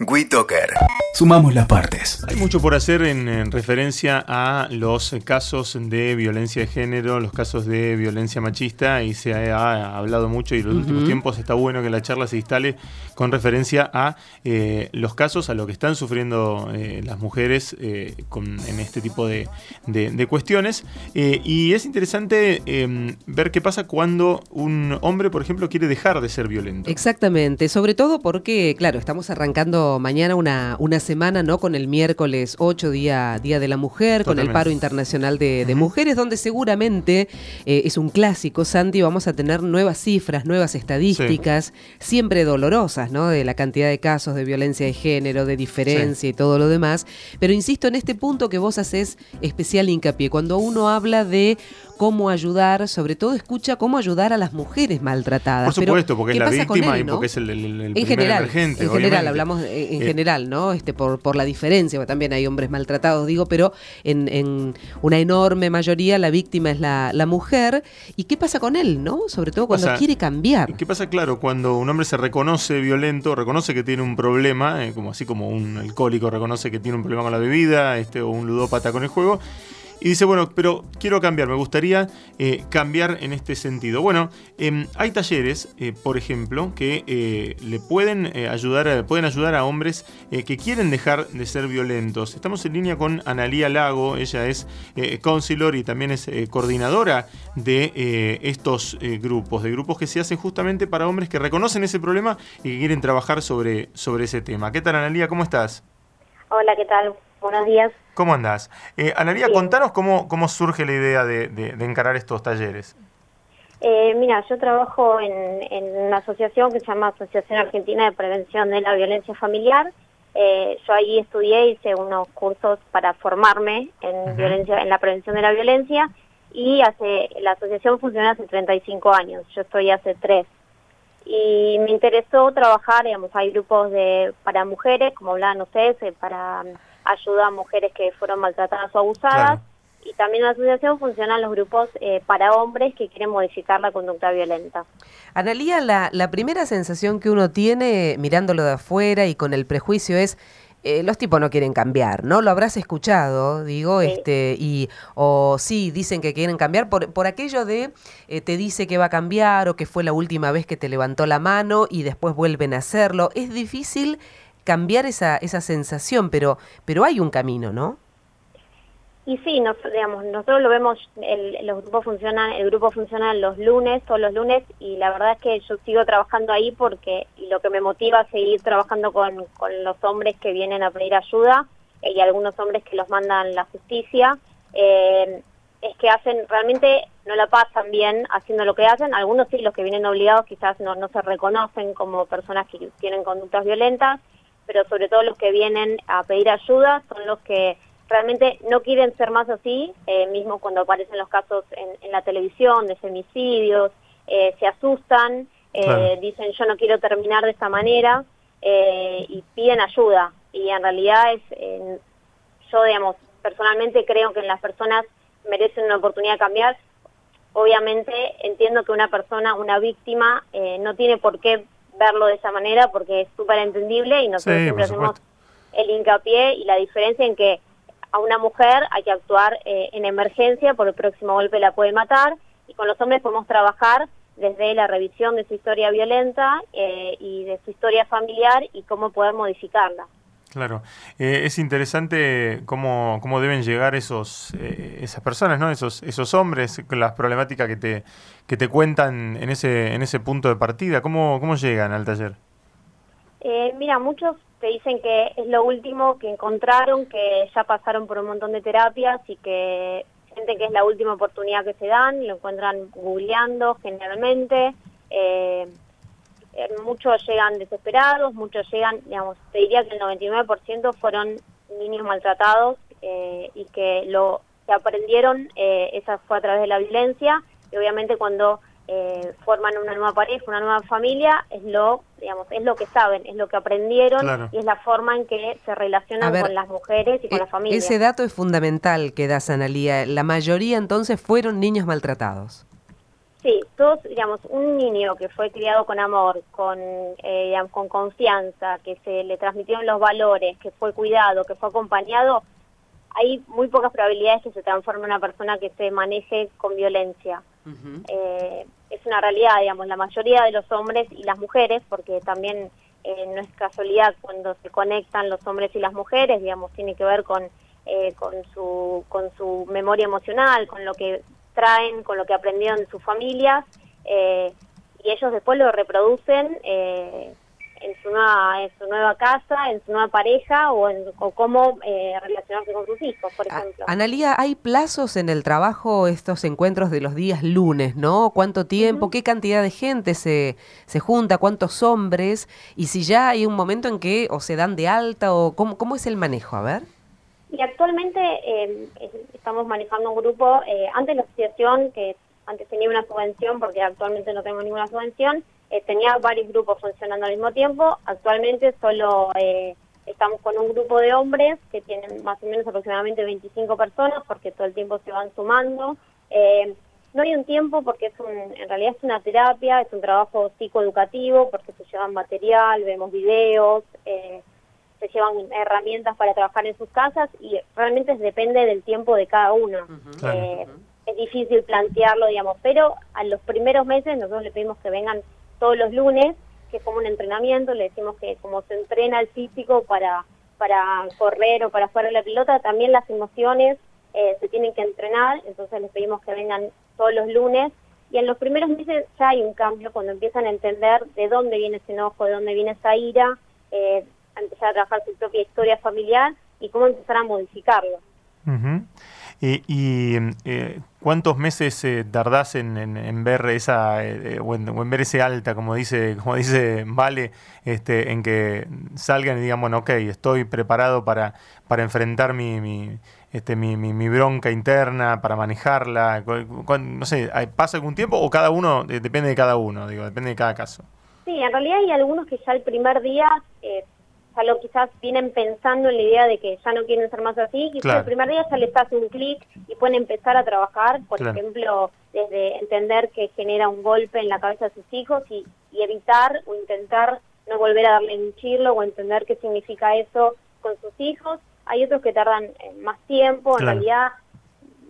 WeToker. Sumamos las partes. Hay mucho por hacer en, referencia a los casos de violencia de género, los casos de violencia machista, y se ha, hablado mucho y en los últimos tiempos está bueno que la charla se instale con referencia a eh, los casos, a lo que están sufriendo eh, las mujeres eh, en este tipo de, cuestiones. y es interesante em, ver qué pasa cuando un hombre, por ejemplo, quiere dejar de ser violento. Exactamente, sobre todo porque, claro, estamos arrancando mañana una, una semana, ¿no? Con el miércoles 8, Día, día de la Mujer, con el Paro Internacional de, Mujeres, donde seguramente eh, es un clásico, Santi, vamos a tener nuevas cifras, nuevas estadísticas, siempre dolorosas, ¿no? De la cantidad de casos de violencia de género, de diferencia y todo lo demás. Pero insisto en este punto que vos haces especial hincapié, cuando uno habla de cómo ayudar, sobre todo escucha cómo ayudar a las mujeres maltratadas. Por supuesto, porque es la víctima y porque es el, en general, En general, hablamos en eh, general, ¿no? Este, por, por la diferencia, porque también hay hombres maltratados, digo, pero en, en una enorme mayoría la víctima es la, la, mujer. ¿Y qué pasa con él, no? Sobre todo cuando quiere cambiar. ¿Qué pasa? Claro, cuando un hombre se reconoce violento, reconoce que tiene un problema, eh, como así como un alcohólico reconoce que tiene un problema con la bebida, este, o un ludópata con el juego, y dice, bueno, pero quiero cambiar, me gustaría eh, cambiar en este sentido. Bueno, em, hay talleres, eh, por ejemplo, que eh, le pueden, ayudar, pueden ayudar a hombres que quieren dejar de ser violentos. Estamos en línea con Analía Lago, ella es counselor y también es coordinadora de estos grupos, de grupos que se hacen justamente para hombres que reconocen ese problema y que quieren trabajar sobre, sobre ese tema. ¿Qué tal, Analía? ¿Cómo estás? Hola, ¿qué tal? Buenos días. ¿Cómo andás? Eh, Analia, contanos cómo, cómo surge la idea de, encarar estos talleres. Eh, mira, yo trabajo en, una asociación que se llama Asociación Argentina de Prevención de la Violencia Familiar. Eh, yo ahí estudié, hice unos cursos para formarme en, violencia, en la prevención de la violencia y hace la asociación funciona hace 35 años, yo estoy hace 3. Y me interesó trabajar, digamos, hay grupos de para mujeres, como hablaban ustedes, para ayuda a mujeres que fueron maltratadas o abusadas. Y también en la asociación funcionan los grupos eh, para hombres que quieren modificar la conducta violenta. Analía, la, la primera sensación que uno tiene mirándolo de afuera y con el prejuicio es, eh, los tipos no quieren cambiar, ¿no? Lo habrás escuchado, digo, este, y, o sí, dicen que quieren cambiar por, por aquello de, eh, te dice que va a cambiar o que fue la última vez que te levantó la mano y después vuelven a hacerlo. Es difícil cambiar esa, esa sensación, pero, pero hay un camino, ¿no? Y sí, nos, digamos, nosotros lo vemos, el, los grupos funcionan, el grupo funciona los lunes, todos los lunes, y la verdad es que yo sigo trabajando ahí porque lo que me motiva a seguir trabajando con, con los hombres que vienen a pedir ayuda eh, y algunos hombres que los mandan la justicia, eh, es que hacen, realmente no la pasan bien haciendo lo que hacen, algunos sí, los que vienen obligados quizás no, no se reconocen como personas que tienen conductas violentas, pero sobre todo los que vienen a pedir ayuda son los que realmente no quieren ser más así, eh, mismo cuando aparecen los casos en, la televisión de femicidios, eh, se asustan, eh, dicen yo no quiero terminar de esta manera y piden ayuda. Y en realidad es, yo digamos, personalmente creo que las personas merecen una oportunidad de cambiar. Obviamente entiendo que una persona, una víctima, no tiene por qué verlo de esa manera porque es súper entendible y nosotros siempre hacemos el hincapié y la diferencia en que a una mujer hay que actuar eh, en emergencia por el próximo golpe la puede matar y con los hombres podemos trabajar desde la revisión de su historia violenta eh, y de su historia familiar y cómo poder modificarla. Claro, eh, es interesante cómo, cómo deben llegar esos, eh, esas personas, ¿no? esos, esos hombres, las problemáticas que te, que te cuentan en ese, en ese punto de partida. ¿Cómo, cómo llegan al taller? Eh, mira, muchos te dicen que es lo último que encontraron, que ya pasaron por un montón de terapias y que sienten que es la última oportunidad que se dan, lo encuentran googleando generalmente. Eh, eh, muchos llegan desesperados, muchos llegan, digamos, te diría que el 99% fueron niños maltratados eh, y que lo que aprendieron, eh, esa fue a través de la violencia y obviamente cuando forman una nueva pareja, una nueva familia, es lo, digamos, es lo que saben, es lo que aprendieron y es la forma en que se relacionan con las mujeres y con la familia. Ese dato es fundamental que das, Analía. La mayoría entonces fueron niños maltratados. Sí, todos, digamos, un niño que fue criado con amor, con, eh, con confianza, que se le transmitieron los valores, que fue cuidado, que fue acompañado, hay muy pocas probabilidades que se transforme en una persona que se maneje con violencia. Eh, es una realidad, digamos, la mayoría de los hombres y las mujeres, porque también eh, no es casualidad cuando se conectan los hombres y las mujeres, digamos, tiene que ver con, eh, con, su, con su memoria emocional, con lo que traen, con lo que aprendieron de sus familias, y ellos después lo reproducen en su nueva, en su nueva casa, en su nueva pareja o, en, cómo eh, relacionarse con sus hijos, por ejemplo. Analía, ¿hay plazos en el trabajo, estos encuentros de los días lunes, no? ¿Cuánto tiempo, qué cantidad de gente se, se junta, cuántos hombres? Y si ya hay un momento en que o se dan de alta o cómo, cómo es el manejo, a ver. Y actualmente eh, estamos manejando un grupo, eh, antes la asociación, que antes tenía una subvención, porque actualmente no tengo ninguna subvención, eh, tenía varios grupos funcionando al mismo tiempo. Actualmente solo eh, estamos con un grupo de hombres que tienen más o menos aproximadamente 25 personas porque todo el tiempo se van sumando. Eh, no hay un tiempo porque es un, en realidad es una terapia, es un trabajo psicoeducativo porque se llevan material, vemos videos, se llevan herramientas para trabajar en sus casas y realmente depende del tiempo de cada uno. Es difícil plantearlo, digamos, pero a los primeros meses nosotros le pedimos que vengan todos los lunes, que es como un entrenamiento, le decimos que como se entrena el físico para, para correr o para jugar a la pelota, también las emociones eh, se tienen que entrenar, entonces les pedimos que vengan todos los lunes. Y en los primeros meses ya hay un cambio cuando empiezan a entender de dónde viene ese enojo, de dónde viene esa ira, eh, a empezar a trabajar su propia historia familiar y cómo empezar a modificarlo. ¿Y, eh, cuántos meses eh, tardás en, ver esa eh, eh, o, en, ver ese alta, como dice, como dice Vale, este, en que salgan y digan, bueno, ok, estoy preparado para, para enfrentar mi, mi este, mi, mi, bronca interna, para manejarla? no sé, ¿pasa algún tiempo o cada uno, depende de cada uno, digo, depende de cada caso? Sí, en realidad hay algunos que ya el primer día lo quizás vienen pensando en la idea de que ya no quieren ser más así, quizás el primer día ya les hace un clic y pueden empezar a trabajar, por ejemplo, desde entender que genera un golpe en la cabeza de sus hijos y, evitar o intentar no volver a darle un chirlo o entender qué significa eso con sus hijos. Hay otros que tardan eh, más tiempo, en realidad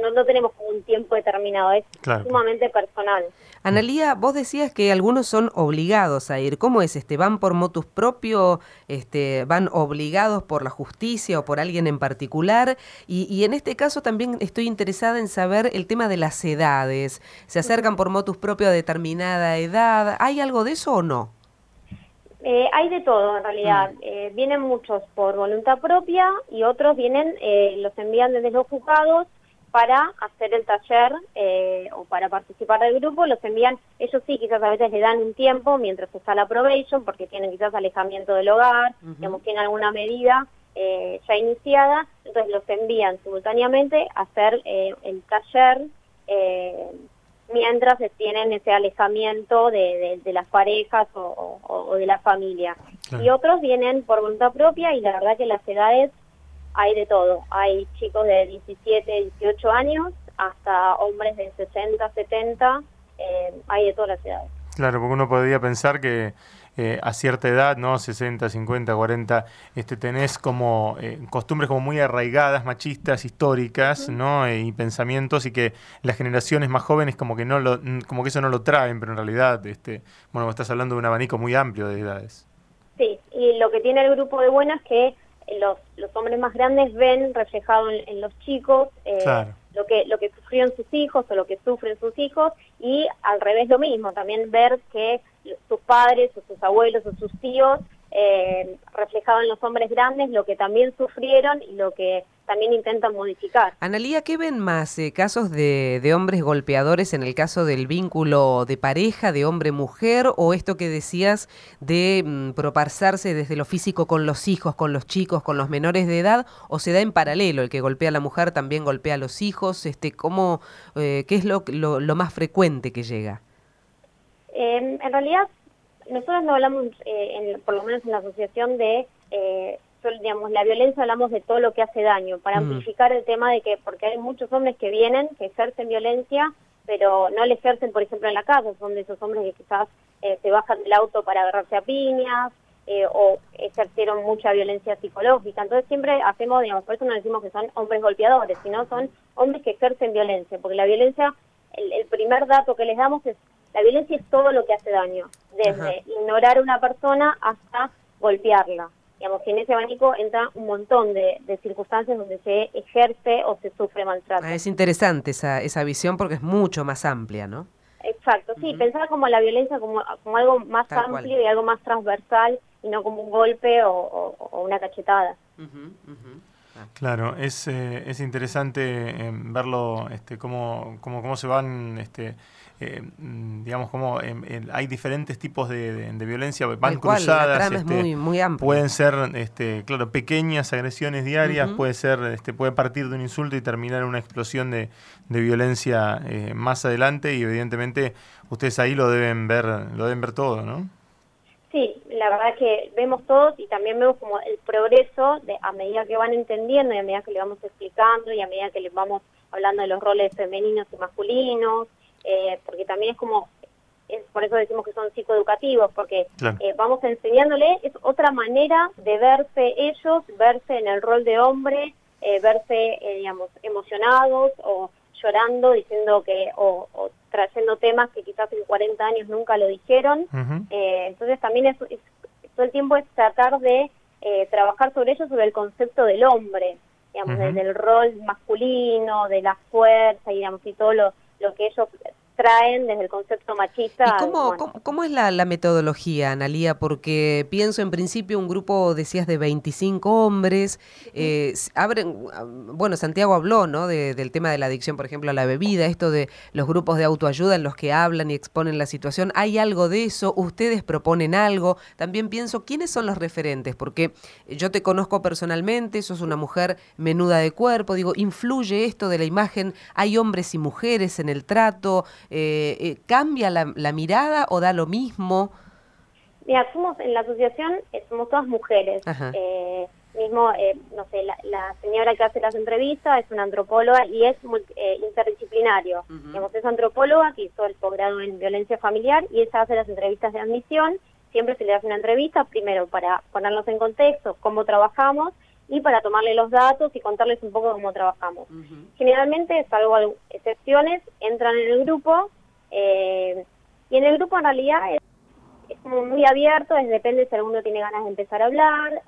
no, no tenemos un tiempo determinado, es sumamente personal. Analía, vos decías que algunos son obligados a ir. ¿Cómo es este? ¿Van por motus propio? Este, ¿Van obligados por la justicia o por alguien en particular? Y, y, en este caso también estoy interesada en saber el tema de las edades. ¿Se acercan por motus propio a determinada edad? ¿Hay algo de eso o no? Eh, hay de todo en realidad. Mm. Eh, vienen muchos por voluntad propia y otros vienen, eh, los envían desde los juzgados para hacer el taller eh, o para participar del grupo, los envían, ellos sí, quizás a veces le dan un tiempo mientras está la probation, porque tienen quizás alejamiento del hogar, digamos, tienen alguna medida eh, ya iniciada, entonces los envían simultáneamente a hacer eh, el taller mientras tienen ese alejamiento de, las parejas o, de la familia. Y otros vienen por voluntad propia y la verdad que las edades hay de todo. Hay chicos de 17, 18 años hasta hombres de 60, 70, eh, hay de todas las edades. Claro, porque uno podría pensar que eh, a cierta edad, ¿no? 60, 50, 40, este, tenés como eh, costumbres como muy arraigadas, machistas, históricas, ¿no? y pensamientos y que las generaciones más jóvenes como que no lo, como que eso no lo traen, pero en realidad, este, bueno, estás hablando de un abanico muy amplio de edades. Sí, y lo que tiene el grupo de buenas es que los, los hombres más grandes ven reflejado en, los chicos eh, lo que lo que sufrieron sus hijos o lo que sufren sus hijos y al revés lo mismo también ver que sus padres o sus abuelos o sus tíos eh, reflejado en los hombres grandes lo que también sufrieron y lo que también intentan modificar. Analía, ¿qué ven más? Eh, ¿Casos de, de, hombres golpeadores en el caso del vínculo de pareja, de hombre-mujer, o esto que decías de mm, proparsarse desde lo físico con los hijos, con los chicos, con los menores de edad, o se da en paralelo, el que golpea a la mujer también golpea a los hijos? Este, ¿cómo, eh, ¿Qué es lo, lo, más frecuente que llega? en realidad, nosotros no hablamos, eh, por lo menos en la asociación, de digamos, la violencia hablamos de todo lo que hace daño, para amplificar el tema de que, porque hay muchos hombres que vienen, que ejercen violencia, pero no le ejercen, por ejemplo, en la casa, son de esos hombres que quizás eh, se bajan del auto para agarrarse a piñas, eh, o ejercieron mucha violencia psicológica. Entonces siempre hacemos, digamos, por eso no decimos que son hombres golpeadores, sino son hombres que ejercen violencia, porque la violencia, el, primer dato que les damos es, la violencia es todo lo que hace daño, desde ignorar a una persona hasta golpearla. Digamos que en ese abanico entra un montón de, circunstancias donde se ejerce o se sufre maltrato. Ah, es interesante esa, esa visión porque es mucho más amplia, ¿no? Exacto, sí, pensar como la violencia como, como algo más amplio y algo más transversal y no como un golpe o, una cachetada. Claro, es, eh, es interesante eh, verlo, este, cómo, cómo, cómo se van, este, eh, mm, digamos, cómo hay diferentes tipos de, violencia, van cruzadas, este, muy, pueden ser, este, claro, pequeñas agresiones diarias, puede ser, este, puede partir de un insulto y terminar en una explosión de, de violencia más adelante y evidentemente ustedes ahí lo deben ver, lo deben ver todo, ¿no? La verdad que vemos todos y también vemos como el progreso de, a medida que van entendiendo y a medida que le vamos explicando y a medida que les vamos hablando de los roles femeninos y masculinos, eh, porque también es como, es por eso decimos que son psicoeducativos, porque eh, vamos enseñándole, es otra manera de verse ellos, verse en el rol de hombre, eh, verse, digamos, emocionados o llorando, diciendo que, o, o trayendo temas que quizás en 40 años nunca lo dijeron. Eh, entonces también es, todo el tiempo es tratar de eh, trabajar sobre ello, sobre el concepto del hombre, digamos, del rol masculino, de la fuerza, y, digamos, y todo lo, lo que ellos traen desde el concepto machista. cómo, cómo, es la, metodología, Analía? Porque pienso en principio un grupo, decías, de 25 hombres. Eh, abren, bueno, Santiago habló ¿no? del tema de la adicción, por ejemplo, a la bebida, esto de los grupos de autoayuda en los que hablan y exponen la situación. ¿Hay algo de eso? ¿Ustedes proponen algo? También pienso, ¿quiénes son los referentes? Porque yo te conozco personalmente, sos una mujer menuda de cuerpo, digo, ¿influye esto de la imagen? ¿Hay hombres y mujeres en el trato? Eh, eh, ¿Cambia la, mirada o da lo mismo? Mira, somos en la asociación, eh, somos todas mujeres. Eh, mismo, no sé, la, señora que hace las entrevistas es una antropóloga y es interdisciplinario. es antropóloga que hizo el posgrado en violencia familiar y ella hace las entrevistas de admisión. Siempre se le hace una entrevista, primero para ponernos en contexto cómo trabajamos y para tomarle los datos y contarles un poco cómo trabajamos. Generalmente, salvo excepciones, entran en el grupo eh, y en el grupo en realidad es, como muy abierto, es, depende si alguno tiene ganas de empezar a hablar,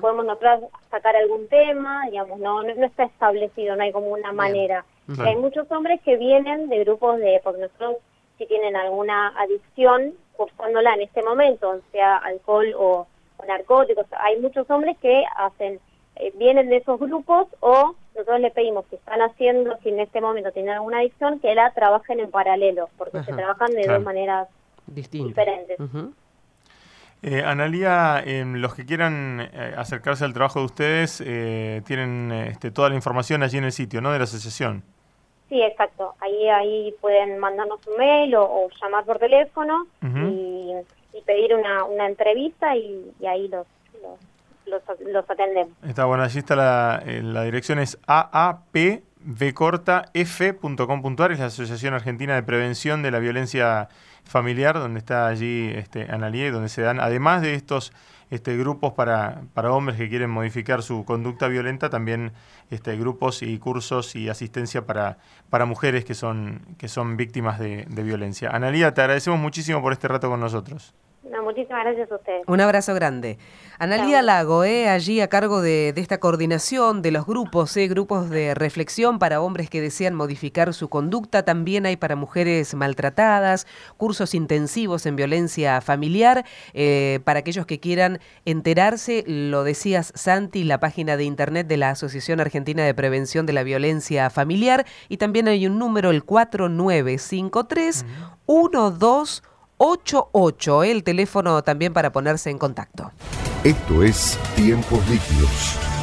podemos nosotros sacar algún tema, digamos, no, no, está establecido, no hay como una manera. Hay muchos hombres que vienen de grupos de, porque nosotros si tienen alguna adicción, cursándola en este momento, sea alcohol o narcóticos, hay muchos hombres que hacen eh, vienen de esos grupos o nosotros le pedimos que están haciendo, si en este momento tienen alguna adicción, que la trabajen en paralelo, porque se trabajan de dos maneras diferentes. Eh, Analía, los que quieran eh, acercarse al trabajo de ustedes eh, tienen este, toda la información allí en el sitio, ¿no? De la asociación. Sí, exacto. Ahí ahí pueden mandarnos un mail o, llamar por teléfono y, pedir una, una entrevista y, ahí los los, los atendemos. Está bueno, allí está la, eh, dirección es aapvcortaf.com.ar, es la Asociación Argentina de Prevención de la Violencia Familiar, donde está allí este, Analie, donde se dan, además de estos este, grupos para, para hombres que quieren modificar su conducta violenta, también este, grupos y cursos y asistencia para, para mujeres que son, que son víctimas de, de violencia. Analía, te agradecemos muchísimo por este rato con nosotros muchísimas gracias a ustedes. Un abrazo grande. Analía Lago, eh, allí a cargo de, esta coordinación de los grupos, eh, grupos de reflexión para hombres que desean modificar su conducta. También hay para mujeres maltratadas, cursos intensivos en violencia familiar. Eh, para aquellos que quieran enterarse, lo decías Santi, la página de internet de la Asociación Argentina de Prevención de la Violencia Familiar. Y también hay un número, el 4953 12 88, el teléfono también para ponerse en contacto. Esto es Tiempos Líquidos.